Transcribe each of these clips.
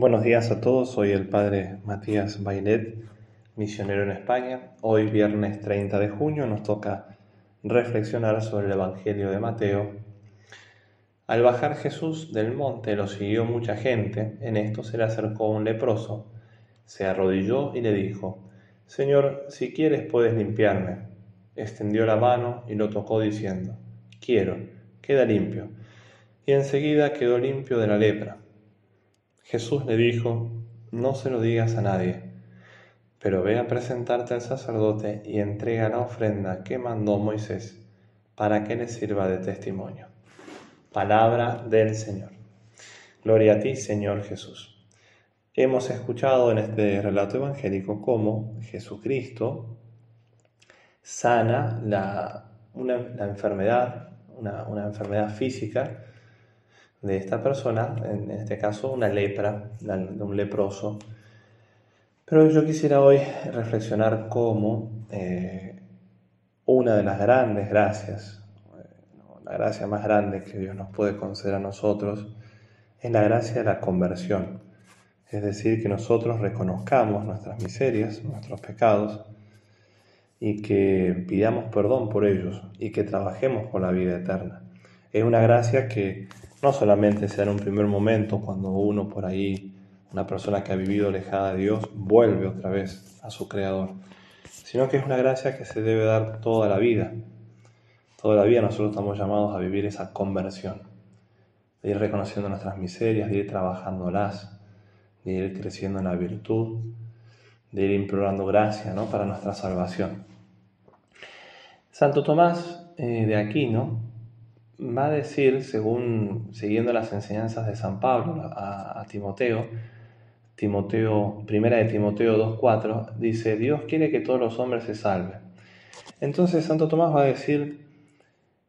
Buenos días a todos, soy el Padre Matías Bailet, misionero en España. Hoy, viernes 30 de junio, nos toca reflexionar sobre el Evangelio de Mateo. Al bajar Jesús del monte lo siguió mucha gente, en esto se le acercó un leproso, se arrodilló y le dijo, Señor, si quieres puedes limpiarme. Extendió la mano y lo tocó diciendo, Quiero, queda limpio. Y enseguida quedó limpio de la lepra. Jesús le dijo, no se lo digas a nadie, pero ve a presentarte al sacerdote y entrega la ofrenda que mandó Moisés para que le sirva de testimonio. Palabra del Señor. Gloria a ti, Señor Jesús. Hemos escuchado en este relato evangélico cómo Jesucristo sana la, una, enfermedad, una, una enfermedad física, de esta persona, en este caso una lepra, de un leproso. Pero yo quisiera hoy reflexionar cómo eh, una de las grandes gracias, eh, la gracia más grande que Dios nos puede conceder a nosotros, es la gracia de la conversión. Es decir, que nosotros reconozcamos nuestras miserias, nuestros pecados, y que pidamos perdón por ellos y que trabajemos por la vida eterna. Es una gracia que no solamente sea en un primer momento cuando uno por ahí, una persona que ha vivido alejada de Dios, vuelve otra vez a su Creador, sino que es una gracia que se debe dar toda la vida. Toda la vida nosotros estamos llamados a vivir esa conversión, de ir reconociendo nuestras miserias, de ir trabajándolas, de ir creciendo en la virtud, de ir implorando gracia ¿no? para nuestra salvación. Santo Tomás eh, de Aquino va a decir, según siguiendo las enseñanzas de San Pablo a, Timoteo, Timoteo, primera de Timoteo 2.4, dice, Dios quiere que todos los hombres se salven. Entonces Santo Tomás va a decir,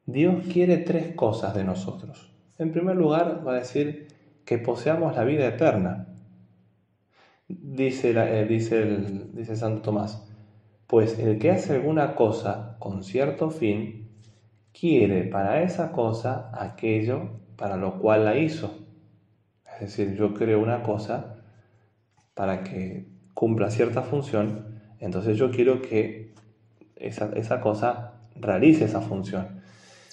Dios quiere tres cosas de nosotros. En primer lugar, va a decir que poseamos la vida eterna. Dice, eh, dice, dice Santo Tomás, pues el que hace alguna cosa con cierto fin, quiere para esa cosa aquello para lo cual la hizo. Es decir, yo creo una cosa para que cumpla cierta función, entonces yo quiero que esa, esa cosa realice esa función.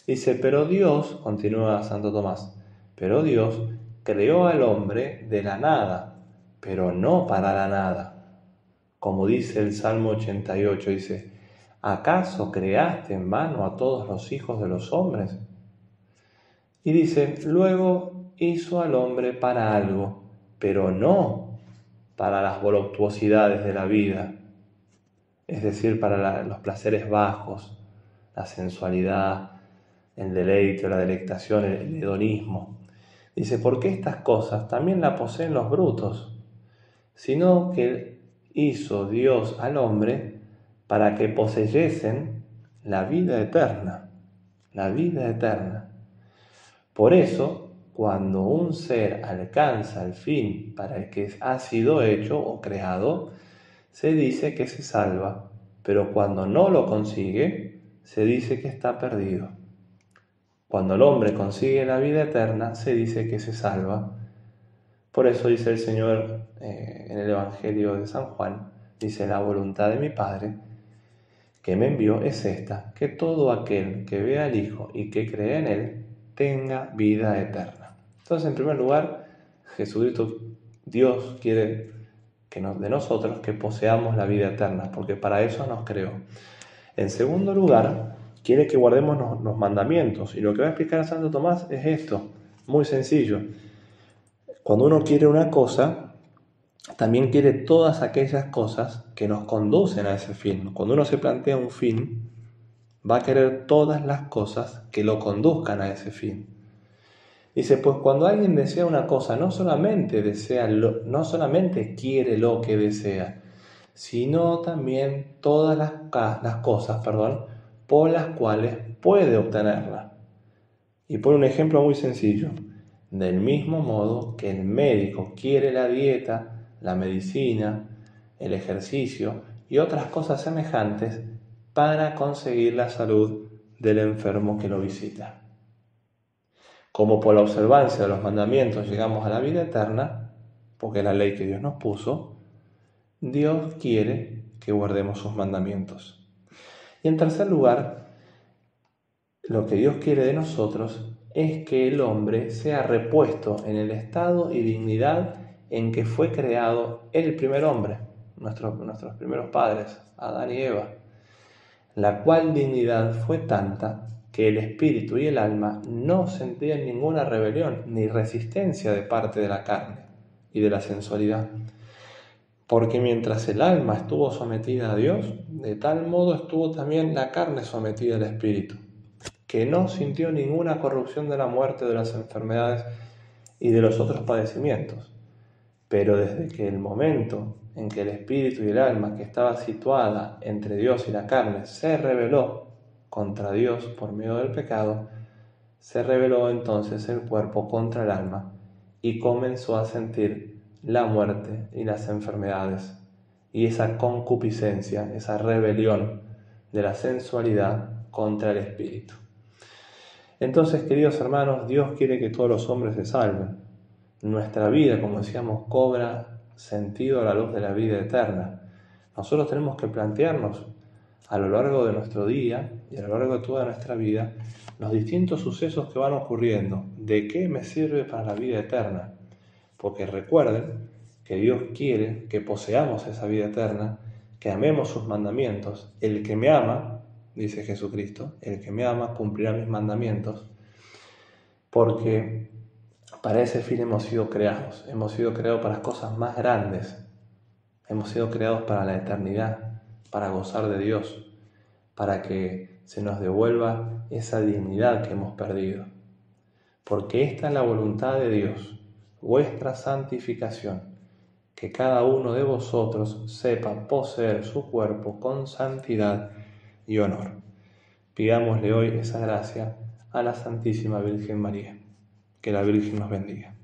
Dice, pero Dios, continúa Santo Tomás, pero Dios creó al hombre de la nada, pero no para la nada. Como dice el Salmo 88, dice, ¿acaso creaste en vano a todos los hijos de los hombres? Y dice, luego hizo al hombre para algo, pero no para las voluptuosidades de la vida, es decir, para los placeres bajos, la sensualidad, el deleite, la delectación, el hedonismo. Dice, porque estas cosas también la poseen los brutos, sino que hizo Dios al hombre para que poseyesen la vida eterna, la vida eterna. Por eso, cuando un ser alcanza el fin para el que ha sido hecho o creado, se dice que se salva, pero cuando no lo consigue, se dice que está perdido. Cuando el hombre consigue la vida eterna, se dice que se salva. Por eso dice el Señor eh, en el Evangelio de San Juan, dice la voluntad de mi Padre que me envió es esta, que todo aquel que vea al Hijo y que cree en Él tenga vida eterna. Entonces, en primer lugar, Jesucristo, Dios quiere que de nosotros que poseamos la vida eterna, porque para eso nos creó. En segundo lugar, quiere que guardemos los mandamientos. Y lo que va a explicar Santo Tomás es esto, muy sencillo. Cuando uno quiere una cosa, también quiere todas aquellas cosas que nos conducen a ese fin. Cuando uno se plantea un fin, va a querer todas las cosas que lo conduzcan a ese fin. Dice, pues cuando alguien desea una cosa, no solamente desea no solamente quiere lo que desea, sino también todas las, las cosas, perdón, por las cuales puede obtenerla. Y por un ejemplo muy sencillo, del mismo modo que el médico quiere la dieta la medicina, el ejercicio y otras cosas semejantes para conseguir la salud del enfermo que lo visita. Como por la observancia de los mandamientos llegamos a la vida eterna, porque es la ley que Dios nos puso, Dios quiere que guardemos sus mandamientos. Y en tercer lugar, lo que Dios quiere de nosotros es que el hombre sea repuesto en el estado y dignidad en que fue creado el primer hombre, nuestros primeros padres, Adán y Eva, la cual dignidad fue tanta que el espíritu y el alma no sentían ninguna rebelión ni resistencia de parte de la carne y de la sensualidad. Porque mientras el alma estuvo sometida a Dios, de tal modo estuvo también la carne sometida al espíritu, que no sintió ninguna corrupción de la muerte, de las enfermedades y de los otros padecimientos. Pero desde que el momento en que el espíritu y el alma que estaba situada entre Dios y la carne se rebeló contra Dios por medio del pecado, se rebeló entonces el cuerpo contra el alma y comenzó a sentir la muerte y las enfermedades y esa concupiscencia, esa rebelión de la sensualidad contra el espíritu. Entonces, queridos hermanos, Dios quiere que todos los hombres se salven. Nuestra vida, como decíamos, cobra sentido a la luz de la vida eterna. Nosotros tenemos que plantearnos a lo largo de nuestro día y a lo largo de toda nuestra vida los distintos sucesos que van ocurriendo. ¿De qué me sirve para la vida eterna? Porque recuerden que Dios quiere que poseamos esa vida eterna, que amemos sus mandamientos. El que me ama, dice Jesucristo, el que me ama cumplirá mis mandamientos, porque para ese fin hemos sido creados. Hemos sido creados para cosas más grandes. Hemos sido creados para la eternidad para gozar de Dios, para que se nos devuelva esa dignidad que hemos perdido. Porque esta es la voluntad de Dios, vuestra santificación, que cada uno de vosotros sepa poseer su cuerpo con santidad y honor. Pidámosle hoy esa gracia a la Santísima Virgen María. Que la Virgen nos bendiga.